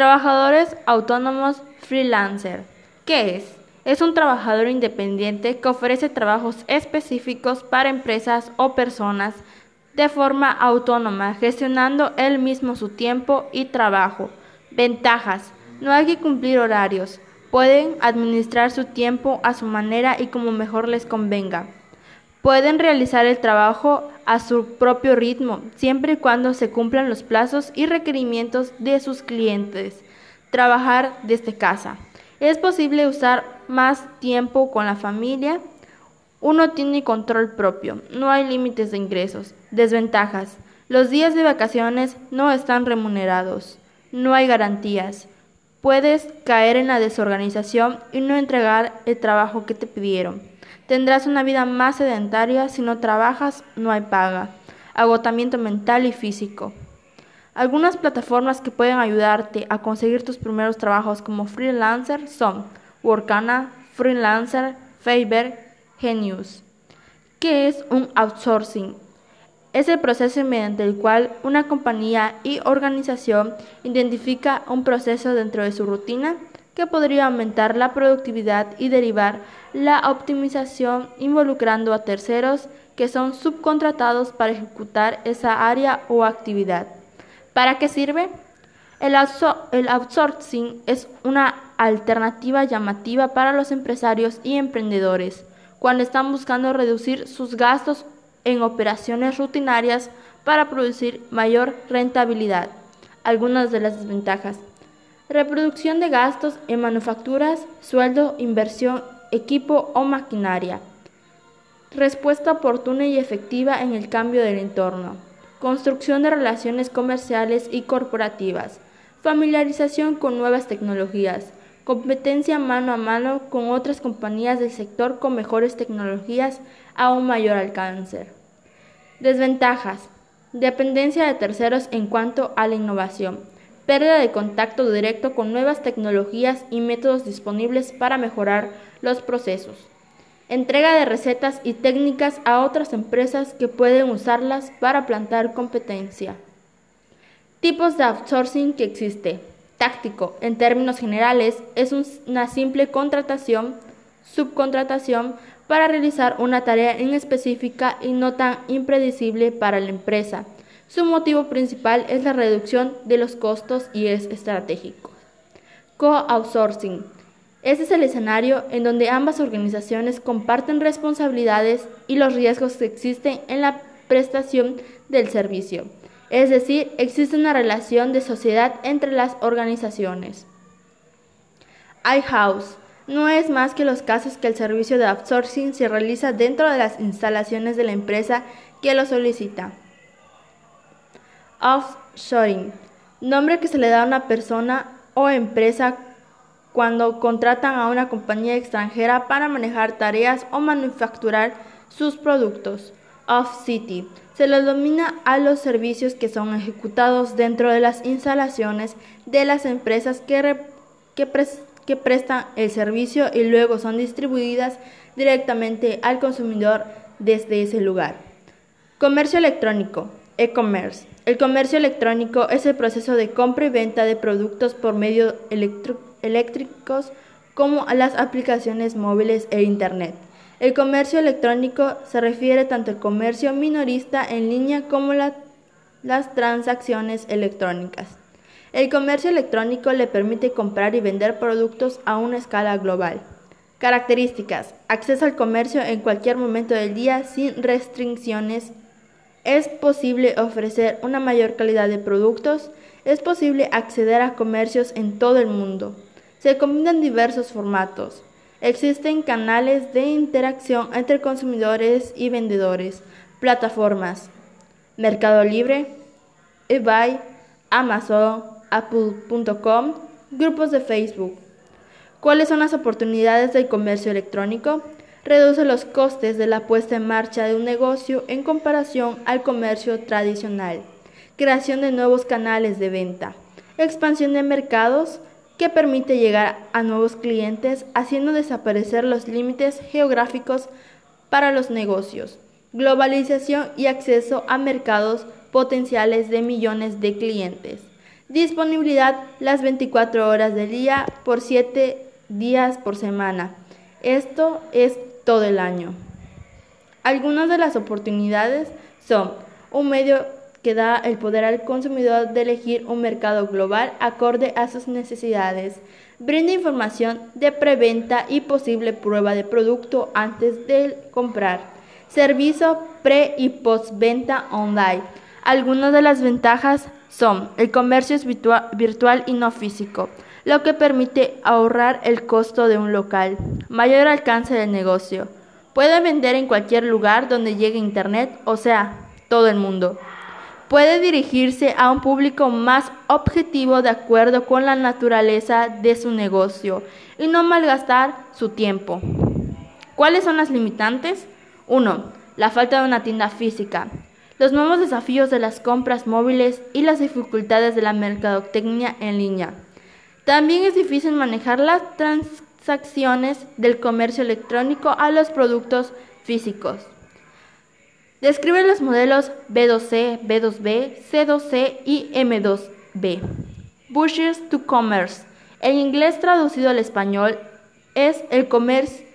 Trabajadores autónomos freelancer. ¿Qué es? Es un trabajador independiente que ofrece trabajos específicos para empresas o personas de forma autónoma, gestionando él mismo su tiempo y trabajo. Ventajas. No hay que cumplir horarios. Pueden administrar su tiempo a su manera y como mejor les convenga. Pueden realizar el trabajo a su propio ritmo, siempre y cuando se cumplan los plazos y requerimientos de sus clientes. Trabajar desde casa. Es posible usar más tiempo con la familia. Uno tiene control propio. No hay límites de ingresos. Desventajas. Los días de vacaciones no están remunerados. No hay garantías. Puedes caer en la desorganización y no entregar el trabajo que te pidieron. Tendrás una vida más sedentaria si no trabajas, no hay paga. Agotamiento mental y físico. Algunas plataformas que pueden ayudarte a conseguir tus primeros trabajos como freelancer son Workana, Freelancer, Fiverr, Genius. ¿Qué es un outsourcing? Es el proceso mediante el cual una compañía y organización identifica un proceso dentro de su rutina que podría aumentar la productividad y derivar la optimización involucrando a terceros que son subcontratados para ejecutar esa área o actividad. ¿Para qué sirve? El, outsourcing es una alternativa llamativa para los empresarios y emprendedores cuando están buscando reducir sus gastos en operaciones rutinarias para producir mayor rentabilidad. Algunas de las desventajas. Reproducción de gastos en manufacturas, sueldo, inversión, equipo o maquinaria. Respuesta oportuna y efectiva en el cambio del entorno. Construcción de relaciones comerciales y corporativas. Familiarización con nuevas tecnologías. Competencia mano a mano con otras compañías del sector con mejores tecnologías a un mayor alcance. Desventajas. Dependencia de terceros en cuanto a la innovación. Pérdida de contacto directo con nuevas tecnologías y métodos disponibles para mejorar los procesos. Entrega de recetas y técnicas a otras empresas que pueden usarlas para plantar competencia. Tipos de outsourcing que existe. Táctico, en términos generales, es una simple contratación, subcontratación para realizar una tarea en específica y no tan impredecible para la empresa. Su motivo principal es la reducción de los costos y es estratégico. Co-outsourcing. Este es el escenario en donde ambas organizaciones comparten responsabilidades y los riesgos que existen en la prestación del servicio. Es decir, existe una relación de sociedad entre las organizaciones. iHouse no es más que los casos que el servicio de outsourcing se realiza dentro de las instalaciones de la empresa que lo solicita. Offshoring, nombre que se le da a una persona o empresa cuando contratan a una compañía extranjera para manejar tareas o manufacturar sus productos. Off-City se lo domina a los servicios que son ejecutados dentro de las instalaciones de las empresas que prestan el servicio y luego son distribuidas directamente al consumidor desde ese lugar. Comercio electrónico, e-commerce. El comercio electrónico es el proceso de compra y venta de productos por medios eléctricos como las aplicaciones móviles e Internet. El comercio electrónico se refiere tanto al comercio minorista en línea como las transacciones electrónicas. El comercio electrónico le permite comprar y vender productos a una escala global. Características. Acceso al comercio en cualquier momento del día sin restricciones. Es posible ofrecer una mayor calidad de productos. Es posible acceder a comercios en todo el mundo. Se combinan diversos formatos. Existen canales de interacción entre consumidores y vendedores, plataformas, Mercado Libre, eBay, Amazon, Apple.com, grupos de Facebook. ¿Cuáles son las oportunidades del comercio electrónico? Reduce los costes de la puesta en marcha de un negocio en comparación al comercio tradicional. Creación de nuevos canales de venta. Expansión de mercados que permite llegar a nuevos clientes haciendo desaparecer los límites geográficos para los negocios, globalización y acceso a mercados potenciales de millones de clientes, Disponibilidad las 24 horas del día por 7 días por semana. Esto es todo el año. Algunas de las oportunidades son un medio que da el poder al consumidor de elegir un mercado global acorde a sus necesidades. Brinda información de preventa y posible prueba de producto antes de comprar. Servicio pre y postventa online. Algunas de las ventajas son el comercio es virtual y no físico, lo que permite ahorrar el costo de un local, mayor alcance del negocio. Puede vender en cualquier lugar donde llegue Internet, o sea, todo el mundo puede dirigirse a un público más objetivo de acuerdo con la naturaleza de su negocio y no malgastar su tiempo. ¿Cuáles son las limitantes? 1. La falta de una tienda física. Los nuevos desafíos de las compras móviles y las dificultades de la mercadotecnia en línea. También es difícil manejar las transacciones del comercio electrónico a los productos físicos. Describe los modelos B2C, B2B, C2C y M2B. Bushes to Commerce. En inglés traducido al español es el,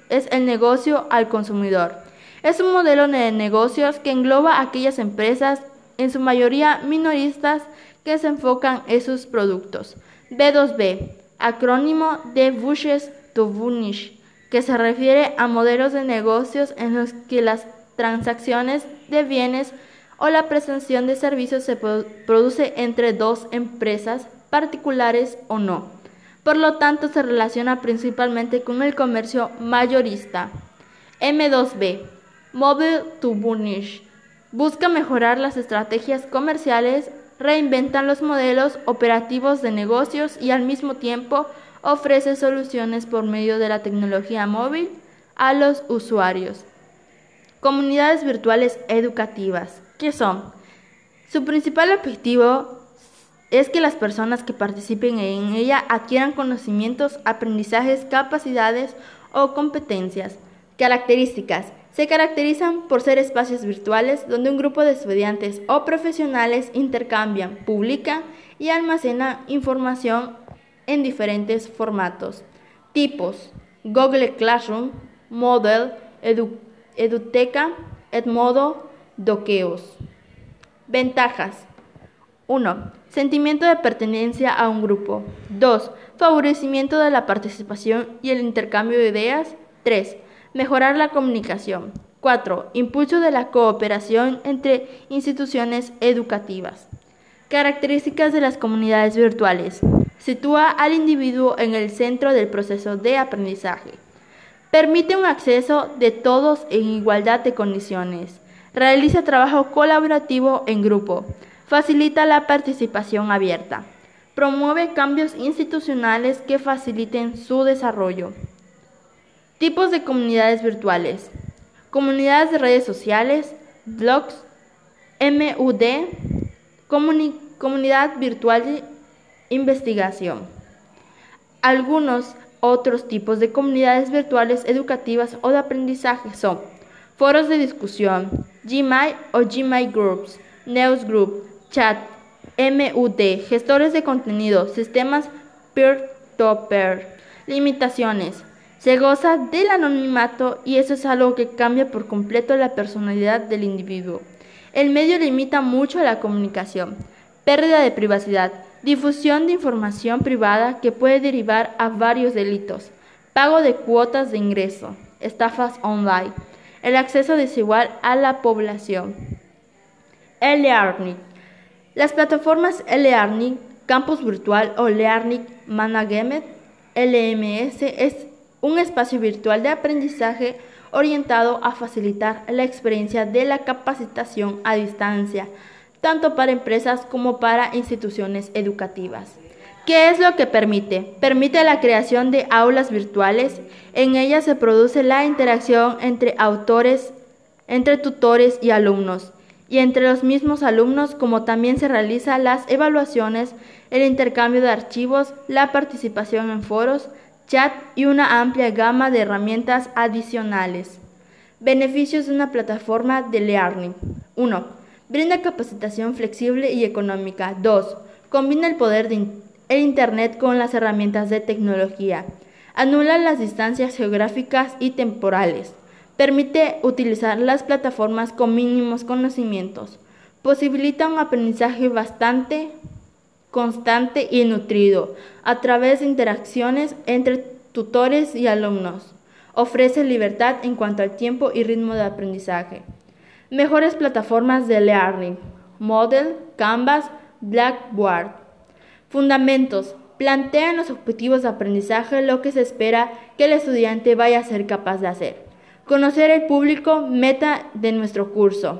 es el negocio al consumidor. Es un modelo de negocios que engloba aquellas empresas, en su mayoría minoristas, que se enfocan en sus productos. B2B, acrónimo de Bushes to Bunish, que se refiere a modelos de negocios en los que las transacciones de bienes o la prestación de servicios se produce entre dos empresas particulares o no. Por lo tanto, se relaciona principalmente con el comercio mayorista. M2B, Mobile to Burnish, busca mejorar las estrategias comerciales, reinventan los modelos operativos de negocios y al mismo tiempo ofrece soluciones por medio de la tecnología móvil a los usuarios. Comunidades virtuales educativas. ¿Qué son? Su principal objetivo es que las personas que participen en ella adquieran conocimientos, aprendizajes, capacidades o competencias. Características. Se caracterizan por ser espacios virtuales donde un grupo de estudiantes o profesionales intercambian, publican y almacenan información en diferentes formatos. Tipos. Google Classroom, Model, Educación Eduteca, Edmodo, Doqueos. Ventajas. 1. Sentimiento de pertenencia a un grupo. 2. Favorecimiento de la participación y el intercambio de ideas. 3. Mejorar la comunicación. 4. Impulso de la cooperación entre instituciones educativas. Características de las comunidades virtuales. Sitúa al individuo en el centro del proceso de aprendizaje. Permite un acceso de todos en igualdad de condiciones. Realiza trabajo colaborativo en grupo. Facilita la participación abierta. Promueve cambios institucionales que faciliten su desarrollo. Tipos de comunidades virtuales. Comunidades de redes sociales, blogs, MUD, comunidad virtual de investigación. Algunos otros tipos de comunidades virtuales educativas o de aprendizaje son foros de discusión, Gmail o Gmail Groups, Newsgroup, Chat, MUD, gestores de contenido, sistemas peer-to-peer. Limitaciones. Se goza del anonimato y eso es algo que cambia por completo la personalidad del individuo. El medio limita mucho la comunicación. Pérdida de privacidad. Difusión de información privada que puede derivar a varios delitos. Pago de cuotas de ingreso. Estafas online. El acceso desigual a la población. e-learning. Las plataformas e-learning, campus virtual o learning management, LMS, es un espacio virtual de aprendizaje orientado a facilitar la experiencia de la capacitación a distancia tanto para empresas como para instituciones educativas. ¿Qué es lo que permite? Permite la creación de aulas virtuales. En ellas se produce la interacción entre autores, entre tutores y alumnos, y entre los mismos alumnos, como también se realizan las evaluaciones, el intercambio de archivos, la participación en foros, chat y una amplia gama de herramientas adicionales. Beneficios de una plataforma de learning. 1. Brinda capacitación flexible y económica. 2. Combina el poder de el Internet con las herramientas de tecnología. Anula las distancias geográficas y temporales. Permite utilizar las plataformas con mínimos conocimientos. Posibilita un aprendizaje bastante constante y nutrido a través de interacciones entre tutores y alumnos. Ofrece libertad en cuanto al tiempo y ritmo de aprendizaje. Mejores plataformas de learning. Model, Canvas, Blackboard. Fundamentos. Plantean los objetivos de aprendizaje, lo que se espera que el estudiante vaya a ser capaz de hacer. Conocer el público meta de nuestro curso.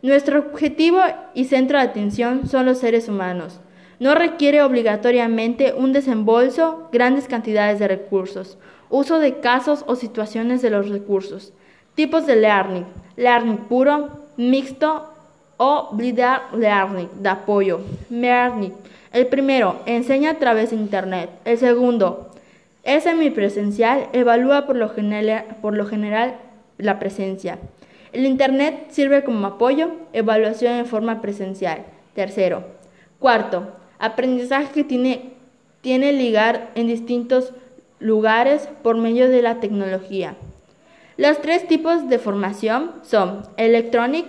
Nuestro objetivo y centro de atención son los seres humanos. No requiere obligatoriamente un desembolso, grandes cantidades de recursos, uso de casos o situaciones de los recursos. Tipos de learning. Learning puro, mixto o blended learning de apoyo. Learning. El primero, enseña a través de Internet. El segundo, es semipresencial, evalúa por lo, general, por lo general la presencia. El Internet sirve como apoyo, evaluación en forma presencial. Tercero. Cuarto, Aprendizaje que tiene, tiene lugar en distintos lugares por medio de la tecnología. Los tres tipos de formación son Electronic,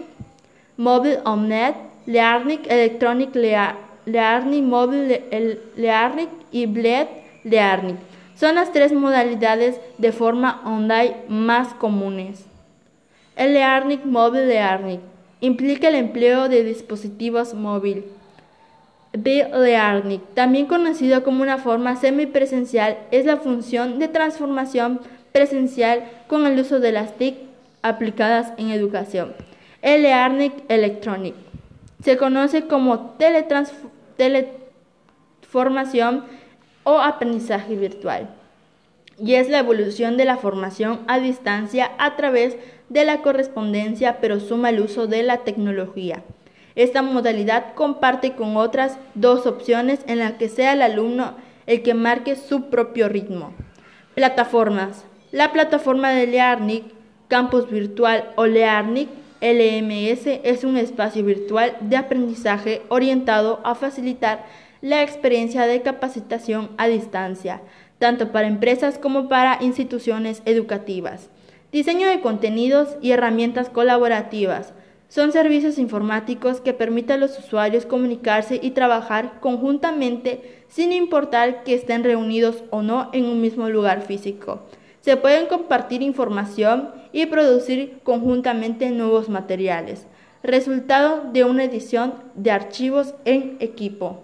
Mobile Omnet, Learning, Electronic Learning, Mobile Learning y Bled Learning. Son las tres modalidades de forma online más comunes. El Learning Mobile Learning implica el empleo de dispositivos móviles B-Learning, también conocido como una forma semipresencial, es la función de transformación presencial con el uso de las TIC aplicadas en educación. El learning electronic se conoce como teleformación o aprendizaje virtual y es la evolución de la formación a distancia a través de la correspondencia, pero suma el uso de la tecnología. Esta modalidad comparte con otras dos opciones en las que sea el alumno el que marque su propio ritmo. Plataformas. La plataforma de Learning, Campus Virtual o Learning LMS es un espacio virtual de aprendizaje orientado a facilitar la experiencia de capacitación a distancia, tanto para empresas como para instituciones educativas. Diseño de contenidos y herramientas colaborativas son servicios informáticos que permiten a los usuarios comunicarse y trabajar conjuntamente sin importar que estén reunidos o no en un mismo lugar físico. Se pueden compartir información y producir conjuntamente nuevos materiales, resultado de una edición de archivos en equipo.